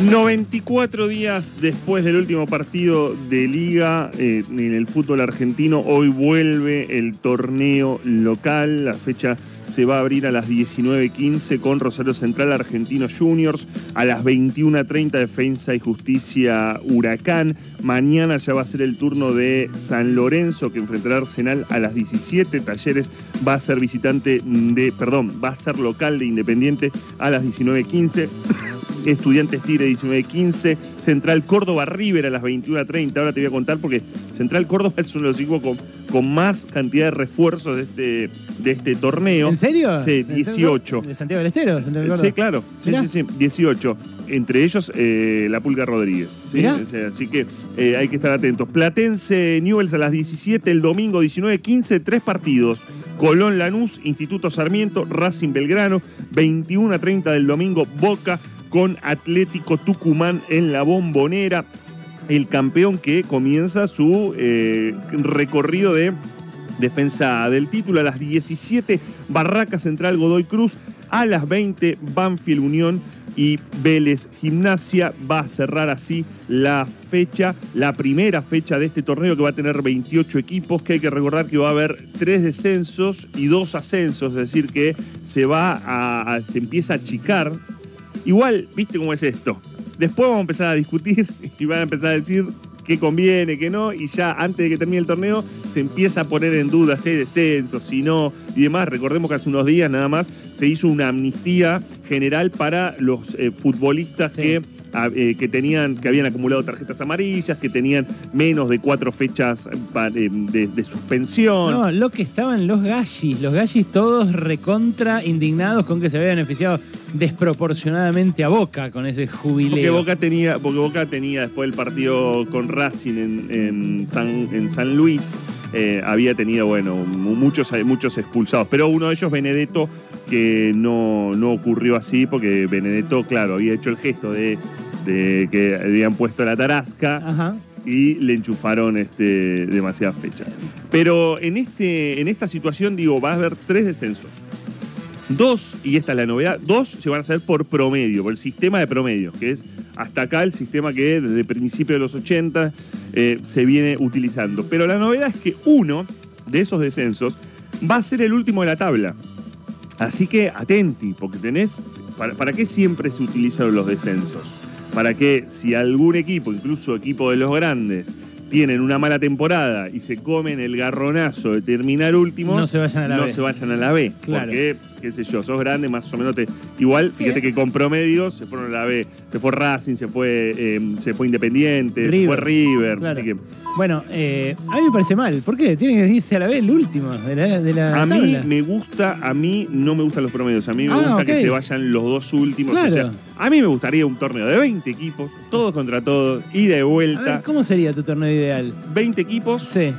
94 días después del último partido de liga eh, en el fútbol argentino, hoy vuelve el torneo local. La fecha se va a abrir a las 19.15 con Rosario Central Argentinos Juniors, a las 21.30 Defensa y Justicia Huracán. Mañana ya va a ser el turno de San Lorenzo que enfrentará Arsenal a las 17. Talleres va a ser visitante de, perdón, va a ser local de Independiente a las 19.15. Estudiantes Tigre 19-15, Central Córdoba River a las 21.30. Ahora te voy a contar porque Central Córdoba es uno de los equipos con, con más cantidad de refuerzos de este, de este torneo. ¿En serio? Sí, 18. ¿De Santiago del Estero? Central Córdoba? Sí, claro. Sí, Mirá. sí, sí, 18. Entre ellos, eh, la Pulga Rodríguez. ¿sí? Mirá. O sea, así que eh, hay que estar atentos. Platense Newells a las 17, el domingo 19-15, tres partidos. Colón Lanús, Instituto Sarmiento, Racing Belgrano, 21 a 30 del domingo, Boca con Atlético Tucumán en la bombonera. El campeón que comienza su eh, recorrido de defensa del título a las 17, Barraca Central Godoy Cruz, a las 20, Banfield Unión y Vélez Gimnasia. Va a cerrar así la fecha, la primera fecha de este torneo que va a tener 28 equipos, que hay que recordar que va a haber tres descensos y dos ascensos, es decir, que se va a, se empieza a achicar. Igual, viste cómo es esto. Después vamos a empezar a discutir y van a empezar a decir qué conviene, qué no, y ya antes de que termine el torneo se empieza a poner en duda si hay descensos, si no, y demás. Recordemos que hace unos días nada más se hizo una amnistía general para los eh, futbolistas Sí. que, eh, que tenían, que habían acumulado tarjetas amarillas, que tenían menos de cuatro fechas pa- eh, de, de suspensión. No, lo que estaban los gallis, los gallis todos recontra indignados con que se había beneficiado desproporcionadamente a Boca con ese jubileo. Porque Boca tenía, porque Boca tenía después del partido con Racing en, en San, en San Luis, eh, había tenido, bueno, mu- muchos, muchos expulsados. Pero uno de ellos, Benedetto, que no, no ocurrió así, porque Benedetto, claro, había hecho el gesto de, de que habían puesto la tarasca Ajá. y le enchufaron este, demasiadas fechas. Pero en, este, en esta situación, digo, va a haber tres descensos. Dos, y esta es la novedad, dos se van a hacer por promedio, por el sistema de promedio, que es hasta acá el sistema que desde principios de los 80 eh, se viene utilizando. Pero la novedad es que uno de esos descensos va a ser el último de la tabla. Así que atenti, porque tenés. ¿Para, para qué siempre se utilizan los descensos? Para que si algún equipo, incluso equipo de los grandes, tienen una mala temporada y se comen el garronazo de terminar últimos, No se vayan a la no B. se vayan a la B. Claro. Porque, qué sé yo, sos grande, más o menos te. Igual, fíjate que con promedios se fueron a la B. Se fue Racing, se fue, eh, se fue Independiente, se fue River. Claro. Así que Bueno, eh, a mí me parece mal. ¿Por qué? Tiene que irse a la B el último de la, de la A mí me gusta, a mí no me gustan los promedios, a mí me Ah, gusta que se vayan los dos últimos. Claro. O sea, a mí me gustaría un torneo de 20 equipos, todos contra todos, ida y A vuelta. ver, ¿cómo sería tu torneo ideal? 20 equipos, Sí.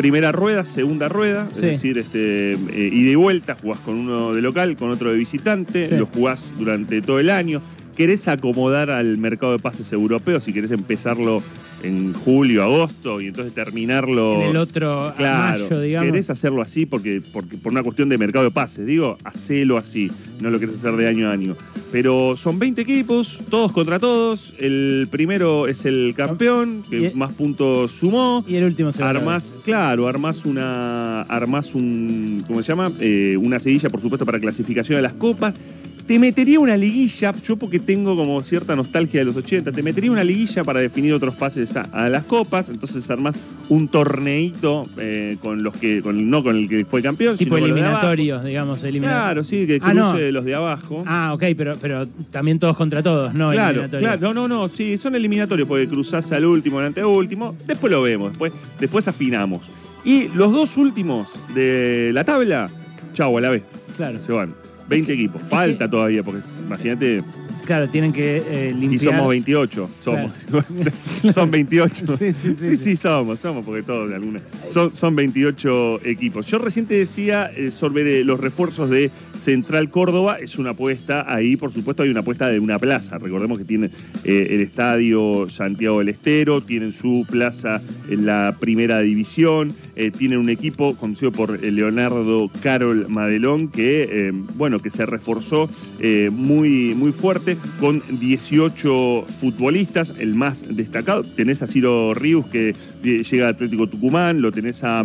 Primera rueda, segunda rueda, Sí. es decir, este, eh, y vuelta, jugás con uno de local, con otro de visitante, Sí. lo jugás durante todo el año. Querés acomodar al mercado de pases europeos, si querés empezarlo en julio, agosto y entonces terminarlo En el otro Claro, mayo, digamos. querés hacerlo así porque, porque por una cuestión de mercado de pases, digo, hacelo así, no lo querés hacer de año a año. Pero son 20 equipos, todos contra todos, el primero es el campeón, que más puntos sumó. Y el último se va a la B. Armás, claro, armás una. Armás un. ¿Cómo se llama? Eh, una seguilla, por supuesto, para clasificación de las copas. Te metería una liguilla, yo porque tengo como cierta nostalgia de los 80, te metería una liguilla para definir otros pases a, a las copas, entonces armás un torneito eh, con los que, con, no con el que fue campeón, Tipo sino eliminatorios, digamos, eliminatorios. Claro, sí, que Ah, cruce no. de los de abajo. Ah, ok, pero, pero también todos contra todos, no Claro, claro, no, no, no, sí, son eliminatorios porque cruzás al último, al anteúltimo, después lo vemos, después, después afinamos. Y los dos últimos de la tabla, chau, a la vez, Claro, se van. 20 equipos, falta todavía, porque imagínate, claro, tienen que eh, limpiar. y somos 28, somos. son 28. Sí, sí, sí, sí, sí. somos, somos, porque todos de alguna. Son, son 28 equipos. Yo recién te decía eh, sobre los refuerzos de Central Córdoba, es una apuesta ahí, por supuesto, hay una apuesta de una plaza. Recordemos que tienen eh, el estadio Santiago del Estero, tienen su plaza en la primera división. Eh, tienen un equipo conducido por Leonardo Carol Madelón que, bueno, que se reforzó muy, muy fuerte con 18 futbolistas, el más destacado. Tenés a Ciro Ríos que llega a Atlético Tucumán, lo tenés a,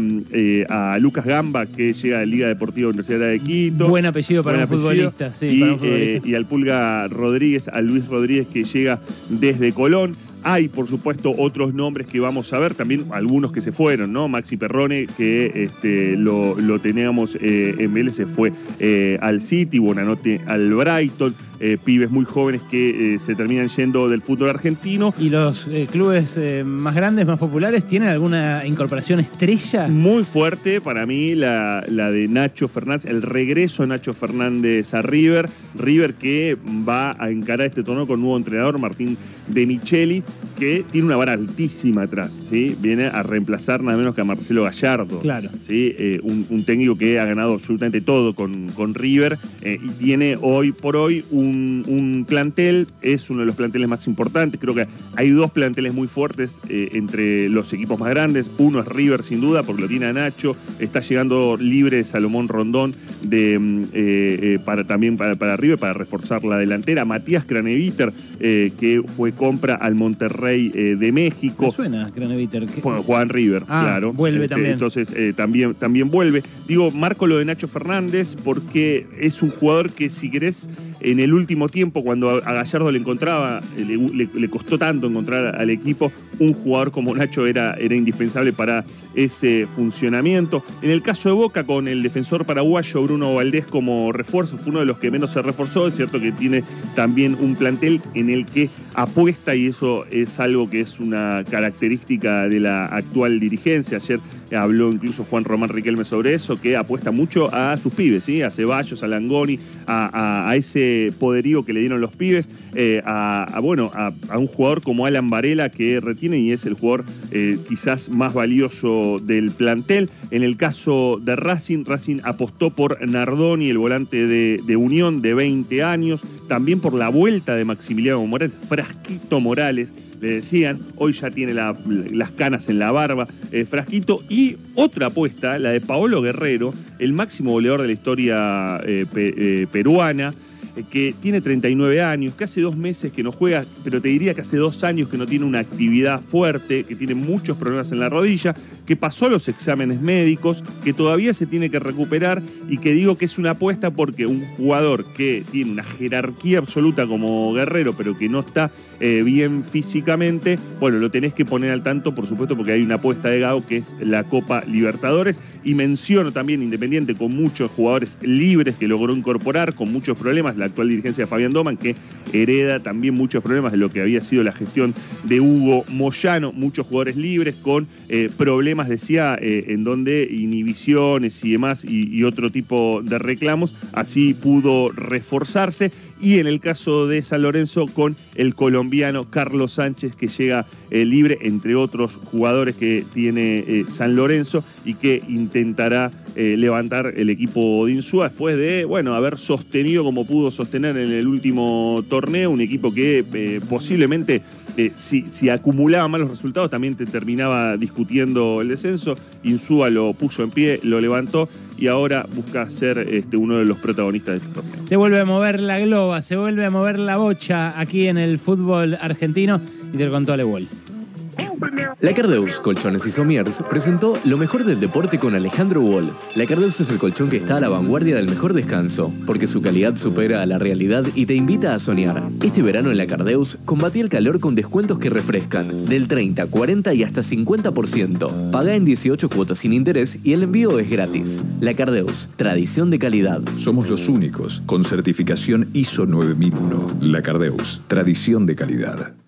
a Lucas Gamba que llega a Liga Deportiva Universidad de Quito. Buen apellido para, un, futbolista, sí, y, para un futbolista. y al Pulga Rodríguez, a Luis Rodríguez que llega desde Colón. Hay, por supuesto, otros nombres que vamos a ver, también algunos que se fueron, ¿no? Maxi Perrone, que este, lo, teníamos eh, en Vélez, se fue eh, al City, Buenanote al Brighton. Eh, pibes muy jóvenes que se terminan yendo del fútbol argentino. ¿Y los clubes más grandes, más populares, tienen alguna incorporación estrella? Muy fuerte para mí la, la de Nacho Fernández, el regreso de Nacho Fernández a River. River que va a encarar este torneo con un nuevo entrenador, Martín de Micheli que tiene una vara altísima atrás, ¿sí? Viene a reemplazar nada menos que a Marcelo Gallardo. Claro. ¿sí? Eh, un, técnico que ha ganado absolutamente todo con, con River eh, y tiene hoy por hoy un, plantel, es uno de los planteles más importantes. Creo que hay dos planteles muy fuertes eh, entre los equipos más grandes. Uno es River, sin duda, porque lo tiene a Nacho. Está llegando libre Salomón Rondón de, mm, para, también para, para River para reforzar la delantera. Matías Craneviter, que fue compra al Monterrey eh, de México. ¿Qué suena Craneviter? Juan River, ah, claro. Vuelve este, también. Entonces eh, también, también vuelve. Digo, marco lo de Nacho Fernández porque es un jugador que si querés en el último tiempo, cuando a Gallardo le encontraba, le, costó tanto encontrar al equipo, un jugador como Nacho era, era indispensable para ese funcionamiento. En el caso de Boca, con el defensor paraguayo Bruno Valdés como refuerzo, fue uno de los que menos se reforzó. Es cierto que tiene también un plantel en el que apuesta y eso es algo que es una característica de la actual dirigencia. Ayer habló incluso Juan Román Riquelme sobre eso, que apuesta mucho a sus pibes, ¿sí? a Ceballos, a Langoni, a, ese poderío que le dieron los pibes, eh, a, bueno, a, un jugador como Alan Varela que retiene y es el jugador eh, quizás más valioso del plantel. En el caso de Racing, Racing apostó por Nardoni, el volante de, Unión de 20 años, también por la vuelta de Maximiliano Morales, Frasquito Morales, le decían, hoy ya tiene las canas en la barba, eh, Frasquito, otra apuesta, la de Paolo Guerrero, el máximo goleador de la historia eh, eh, peruana, que tiene 39 años, que hace dos meses que no juega, pero te diría que hace dos años que no tiene una actividad fuerte, que tiene muchos problemas en la rodilla, que pasó los exámenes médicos, que todavía se tiene que recuperar y que digo que es una apuesta porque un jugador que tiene una jerarquía absoluta como guerrero, pero que no está eh, bien físicamente, bueno, lo tenés que poner al tanto, por supuesto, porque hay una apuesta de Gago que es la Copa Libertadores. Y menciono también Independiente con muchos jugadores libres que logró incorporar, con muchos problemas actual dirigencia de Fabián Doman, que hereda también muchos problemas de lo que había sido la gestión de Hugo Moyano, muchos jugadores libres con eh, problemas, decía, eh, en donde inhibiciones y demás y, otro tipo de reclamos, así pudo reforzarse. Y en el caso de San Lorenzo, con el colombiano Carlos Sánchez, que llega eh, libre, entre otros jugadores que tiene San Lorenzo y que intentará levantar el equipo de Insúa después de, bueno, haber sostenido como pudo sostener en el último torneo, un equipo que eh, posiblemente eh, si, si, acumulaba malos resultados también te terminaba discutiendo el descenso. Insúa lo puso en pie, lo levantó y ahora busca ser este, uno de los protagonistas de este torneo. Se vuelve a mover la globa, se vuelve a mover la bocha aquí en el fútbol argentino y te lo contó Alewol. La Cardeus Colchones y Somiers presentó lo mejor del deporte con Alejandro Wall. La Cardeus es el colchón que está a la vanguardia del mejor descanso, porque su calidad supera a la realidad y te invita a soñar. Este verano en la Cardeus combatí el calor con descuentos que refrescan, del 30, 40 y hasta 50%. Paga en 18 cuotas sin interés y el envío es gratis. La Cardeus, tradición de calidad. Somos los únicos con certificación ISO 9001. La Cardeus, tradición de calidad.